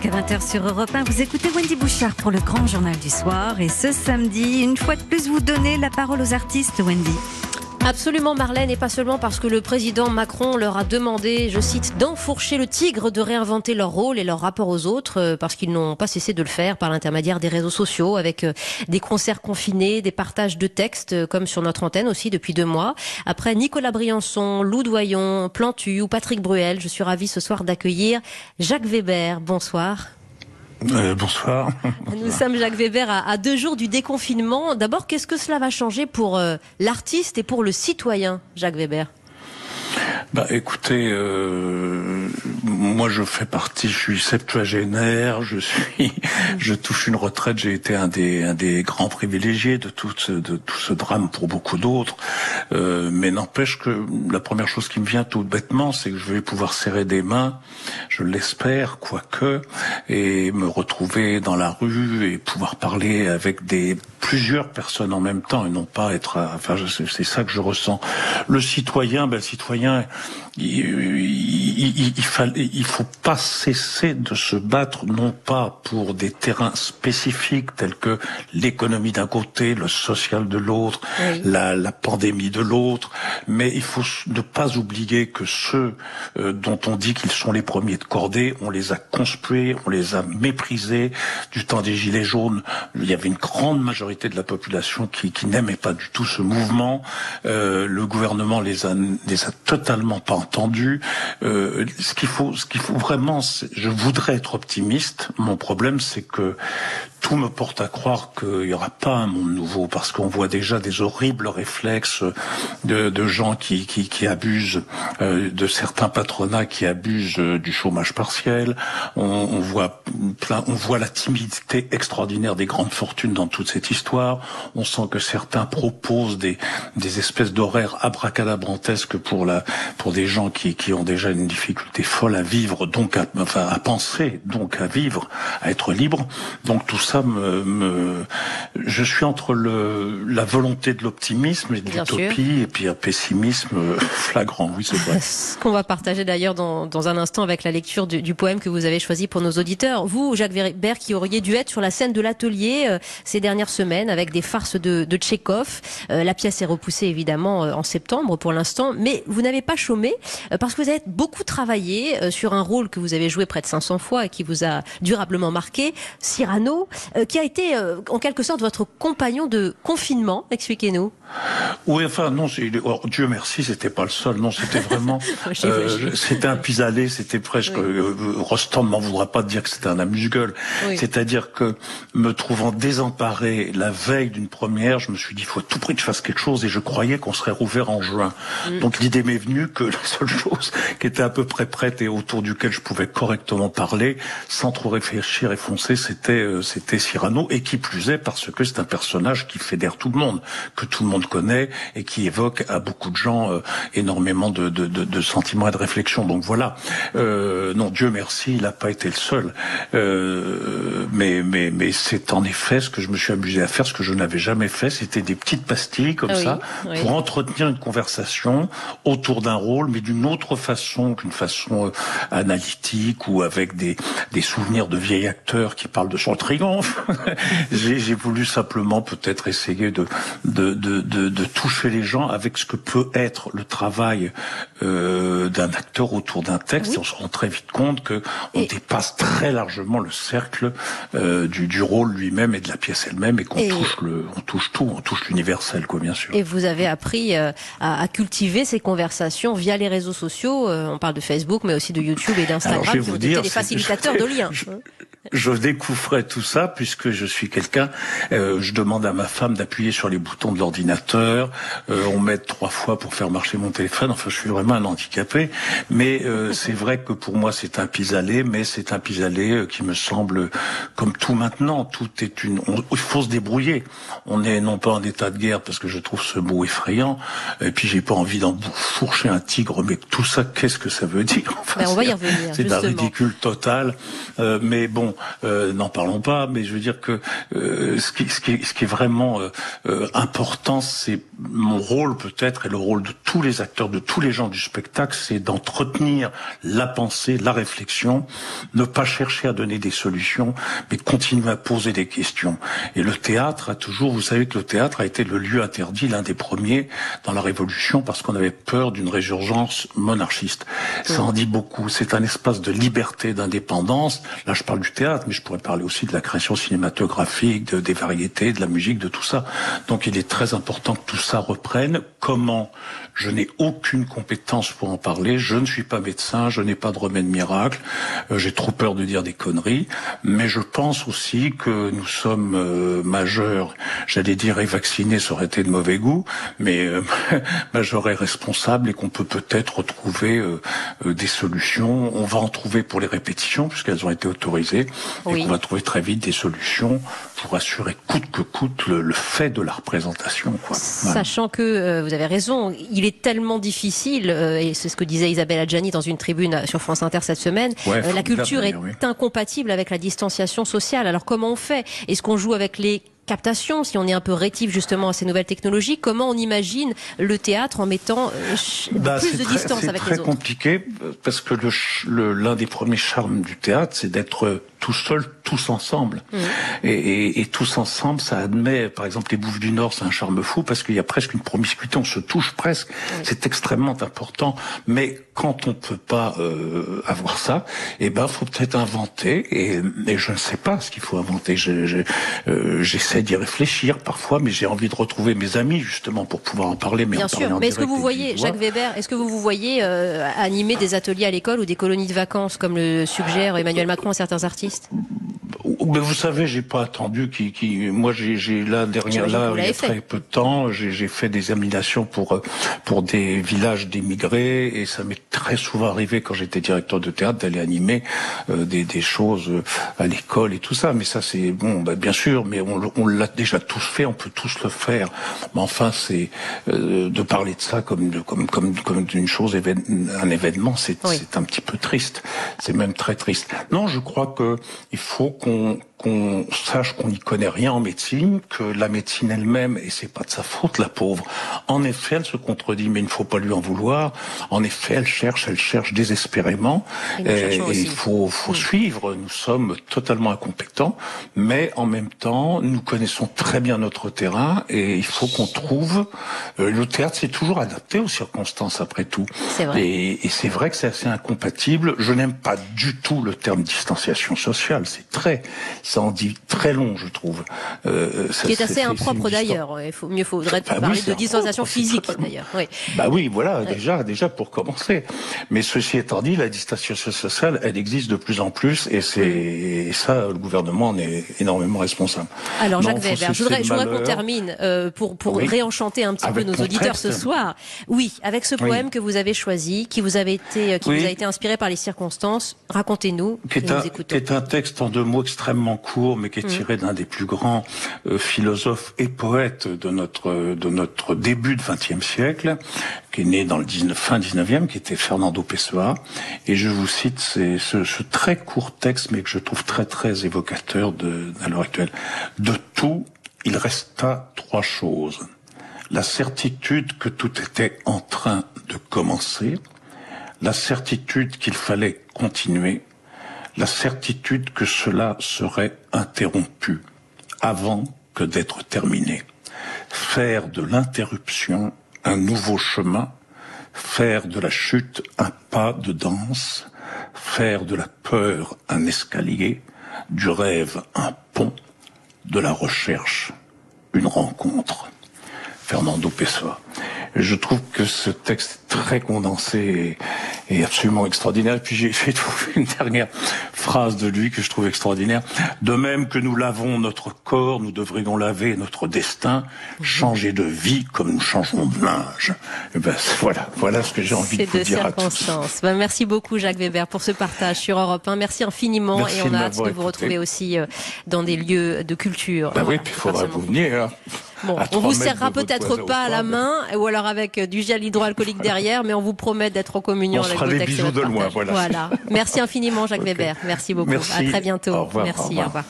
jusqu'à 20h sur Europe 1. Vous écoutez Wendy Bouchard pour le grand journal du soir. Et ce samedi, une fois de plus, vous donnez la parole aux artistes, Wendy. Absolument Marlène, et pas seulement parce que le président Macron leur a demandé, je cite, d'enfourcher le tigre, de réinventer leur rôle et leur rapport aux autres, euh, parce qu'ils n'ont pas cessé de le faire par l'intermédiaire des réseaux sociaux, avec euh, des concerts confinés, des partages de textes, euh, comme sur notre antenne aussi depuis deux mois. Après Nicolas Briançon, Lou Doyon, Plantu ou Patrick Bruel, je suis ravie ce soir d'accueillir Jacques Weber. Bonsoir. Euh, bonsoir. Nous sommes Jacques Weber à, deux jours du déconfinement. D'abord, qu'est-ce que cela va changer pour euh, l'artiste et pour le citoyen, Jacques Weber? Bah écoutez, euh, moi je fais partie, je suis septuagénaire, je suis, je touche une retraite, j'ai été un des un des grands privilégiés de tout ce, drame pour beaucoup d'autres, euh, mais n'empêche que la première chose qui me vient tout bêtement, c'est que je vais pouvoir serrer des mains, je l'espère, quoique, et me retrouver dans la rue et pouvoir parler avec des plusieurs personnes en même temps et non pas être, enfin c'est ça que je ressens. Le citoyen, ben le citoyen il, il, il faut pas cesser de se battre, non pas pour des terrains spécifiques tels que l'économie d'un côté, le social de l'autre, la, la, pandémie de l'autre, mais il faut ne pas oublier que ceux euh, dont on dit qu'ils sont les premiers de cordée, on les a conspués, on les a méprisés. Du temps des Gilets jaunes, il y avait une grande majorité de la population qui, qui n'aimait pas du tout ce mouvement. Euh, le gouvernement les a, les a totalement pas Euh, ce qu'il faut, ce qu'il faut vraiment, je voudrais être optimiste. Mon problème, c'est que tout me porte à croire qu'il n'y aura pas un monde nouveau parce qu'on voit déjà des horribles réflexes de, de gens qui, qui, qui abusent euh, de certains patronats qui abusent euh, du chômage partiel. On, on, voit plein, on voit la timidité extraordinaire des grandes fortunes dans toute cette histoire. On sent que certains proposent des, des espèces d'horaires abracadabrantesques pour la pour des gens qui, qui ont déjà une difficulté folle à vivre, donc à, enfin à penser, donc à vivre, à être libre. Donc tout ça me, me je suis entre le la volonté de l'optimisme et de l'utopie et puis un pessimisme flagrant. Oui, c'est vrai. Ce qu'on va partager d'ailleurs dans, dans un instant avec la lecture du, du, poème que vous avez choisi pour nos auditeurs. Vous, Jacques Weber, qui auriez dû être sur la scène de l'atelier euh, ces dernières semaines avec des farces de, de Tchekhov. Euh, la pièce est repoussée évidemment euh, en septembre pour l'instant, mais vous n'avez pas chômé euh, parce que vous avez beaucoup travaillé euh, sur un rôle que vous avez joué près de 500 fois et qui vous a durablement marqué, Cyrano, euh, qui a été en quelque sorte votre compagnon de confinement. Expliquez-nous. Oui, enfin non, oh, Dieu merci, c'était pas le seul. Non, c'était vraiment, euh, c'était un pis-aller, c'était presque. Oui. Euh, Rostand ne m'en voudra pas de dire que c'était un amuse-gueule. Oui. C'est-à-dire que me trouvant désemparé la veille d'une première, je me suis dit, il faut à tout prix que je fasse quelque chose, et je croyais qu'on serait rouvert en juin. Mm. Donc l'idée m'est venue que la seule chose qui était à peu près prête et autour duquel je pouvais correctement parler, sans trop réfléchir et foncer, c'était euh, c'était Cyrano, et qui plus est parce que c'est un personnage qui fédère tout le monde, que tout le monde connaît et qui évoque à beaucoup de gens euh, énormément de, de, de, de, sentiments et de réflexions. Donc voilà. Euh, non, Dieu merci, il n'a pas été le seul. Euh, mais mais mais c'est en effet ce que je me suis amusé à faire, ce que je n'avais jamais fait, c'était des petites pastilles comme oui, ça oui. pour entretenir une conversation autour d'un rôle, mais d'une autre façon qu'une façon euh, analytique ou avec des des souvenirs de vieils acteurs qui parlent de son triomphe. J'ai voulu simplement peut-être essayer de de, de, de, de, toucher les gens avec ce que peut être le travail euh, d'un acteur autour d'un texte. Oui. Et on se rend très vite compte que on et... dépasse très largement le cercle euh, du, du, rôle lui-même et de la pièce elle-même et qu'on et... touche le, on touche tout, on touche l'universel, quoi, bien sûr. Et vous avez appris euh, à, à, cultiver ces conversations via les réseaux sociaux. Euh, on parle de Facebook, mais aussi de YouTube et d'Instagram, qui ont été des facilitateurs de liens. Je, je découvrais tout ça puisque je suis quelqu'un. Euh, je demande à ma femme d'appuyer sur les boutons de l'ordinateur. Euh, on m'aide trois fois pour faire marcher mon téléphone. Enfin, je suis vraiment un handicapé. Mais euh, c'est vrai que pour moi, c'est un pis-aller, mais c'est un pis-aller euh, qui me semble comme tout maintenant. Tout est une. On, il faut se débrouiller. On est non pas en état de guerre parce que je trouve ce mot effrayant. Et puis j'ai pas envie d'en fourcher un tigre. Mais tout ça, qu'est-ce que ça veut dire enfin, ben, On va y revenir. C'est un ridicule total. Euh, mais bon euh, n'en parlons pas, mais je veux dire que euh, ce, qui, ce, qui, ce qui est vraiment euh, important, c'est mon rôle peut-être et le rôle de tous les acteurs, de tous les gens du spectacle, c'est d'entretenir la pensée, la réflexion, ne pas chercher à donner des solutions, mais continuer à poser des questions. Et le théâtre a toujours, vous savez que le théâtre a été le lieu interdit, l'un des premiers dans la Révolution, parce qu'on avait peur d'une résurgence monarchiste. Ça en dit beaucoup. C'est un espace de liberté, d'indépendance. Là, je parle du théâtre, mais je pourrais parler aussi de la création cinématographique, de, des variétés, de la musique, de tout ça. Donc, il est très important que tout ça reprenne. Comment? Je n'ai aucune compétence pour en parler. Je ne suis pas médecin, je n'ai pas de remède miracle. Euh, j'ai trop peur de dire des conneries. Mais je pense aussi que nous sommes euh, majeurs. J'allais dire et vaccinés, ça aurait été de mauvais goût, mais euh, majeurs et responsables et qu'on peut peut-être retrouver euh, des solutions. On va en trouver pour les répétitions puisqu'elles ont été autorisées et qu'on va trouver très vite des solutions pour assurer coûte que coûte le, fait de la représentation. Quoi. Sachant que vous avez raison, il est tellement difficile, euh, et c'est ce que disait Isabelle Adjani dans une tribune sur France Inter cette semaine, euh, la culture est incompatible avec la distanciation sociale. Alors comment on fait? Est-ce qu'on joue avec les captations, si on est un peu rétif justement à ces nouvelles technologies, comment on imagine le théâtre en mettant euh, bah, plus de distance avec les autres? C'est très compliqué parce que l'un des premiers charmes du théâtre, c'est d'être tout seul, tous ensemble. Mmh. Et, et, et, tous ensemble, ça admet, par exemple, les Bouffes du Nord, c'est un charme fou parce qu'il y a presque une promiscuité, on se touche presque. C'est extrêmement important. Mais quand on peut pas euh, avoir ça, eh ben, faut peut-être inventer. Et, et, je ne sais pas ce qu'il faut inventer. Euh, j'essaie je, d'y réfléchir parfois, mais j'ai envie de retrouver mes amis justement pour pouvoir en parler. Mais Bien sûr. Mais est-ce que vous voyez, Jacques Weber, est-ce que vous vous voyez euh, animer des ateliers à l'école ou des colonies de vacances, comme le suggère Emmanuel Macron à certains artistes есть. Mais vous savez, j'ai pas attendu qui, qui moi j'ai la dernière là il y a très peu de temps, j'ai fait des examinations pour euh, pour des villages d'émigrés et ça m'est très souvent arrivé quand j'étais directeur de théâtre d'aller animer euh, des, des choses euh, à l'école et tout ça. Mais ça c'est bon, bah, bien sûr, mais on, on l'a déjà tous fait, on peut tous le faire. Mais enfin, c'est de parler de ça comme de, comme comme comme d'une chose un événement, c'est c'est un petit peu triste. C'est même très triste. Non, je crois que il faut qu'on being qu'on sache qu'on n'y connaît rien en médecine, que la médecine elle-même, et c'est pas de sa faute, la pauvre, en effet, elle se contredit, mais il ne faut pas lui en vouloir. En effet, elle cherche, elle cherche désespérément, et, il faut, faut suivre. Nous sommes totalement incompétents, mais en même temps, nous connaissons très bien notre terrain, et il faut qu'on trouve. Euh, le théâtre, c'est toujours adapté aux circonstances, après tout. Vrai. Et, et c'est vrai que c'est assez incompatible. Je n'aime pas du tout le terme distanciation sociale. C'est très ça en dit très long, je trouve. Euh, ça, qui est assez impropre d'ailleurs. Il faut mieux faudrait bah parler de distanciation physique d'ailleurs. Oui. Bah oui, voilà, déjà, déjà pour commencer. Mais ceci étant dit, la distanciation sociale, elle existe de plus en plus, et c'est ça, le gouvernement en est énormément responsable. Alors Jacques Weber, je voudrais, voudrais qu'on termine euh, pour pour réenchanter un petit peu nos auditeurs ce soir. Oui, avec ce poème que vous avez choisi, qui vous avait été, qui vous a été inspiré par les circonstances. Racontez-nous. Qui est un texte en deux mots extrêmement court, mais qui est mm. tiré d'un des plus grands euh, philosophes et poètes de notre de notre début de XXe siècle, qui est né dans le 19, fin 19e, qui était Fernando Pessoa. Et je vous cite ce, ce, très court texte, mais que je trouve très très évocateur de, à l'heure actuelle. De tout, il resta trois choses. La certitude que tout était en train de commencer, la certitude qu'il fallait continuer, la certitude que cela serait interrompu avant que d'être terminé. Faire de l'interruption un nouveau chemin, faire de la chute un pas de danse, faire de la peur un escalier, du rêve un pont, de la recherche une rencontre. Fernando Pessoa. Je trouve que ce texte très condensé est, absolument extraordinaire. Et puis j'ai trouvé une dernière phrase de lui que je trouve extraordinaire. De même que nous lavons notre corps, nous devrions laver notre destin, changer de vie comme nous changeons de linge. Et ben voilà, voilà ce que j'ai envie de vous dire à tous. Ben, merci beaucoup Jacques Weber pour ce partage sur Europe 1. Merci infiniment et on a hâte de vous retrouver aussi euh, dans des lieux de culture. Ben oui, puis il faudra vous venir. Hein. Bon, on vous serrera peut-être pas à la main, ou alors avec euh, du gel hydroalcoolique derrière, mais on vous promet d'être en communion on avec des bisous de loin, voilà. voilà. Merci infiniment, Jacques Weber. Merci beaucoup. Merci. À très bientôt. Au revoir, Merci. au revoir. Au revoir.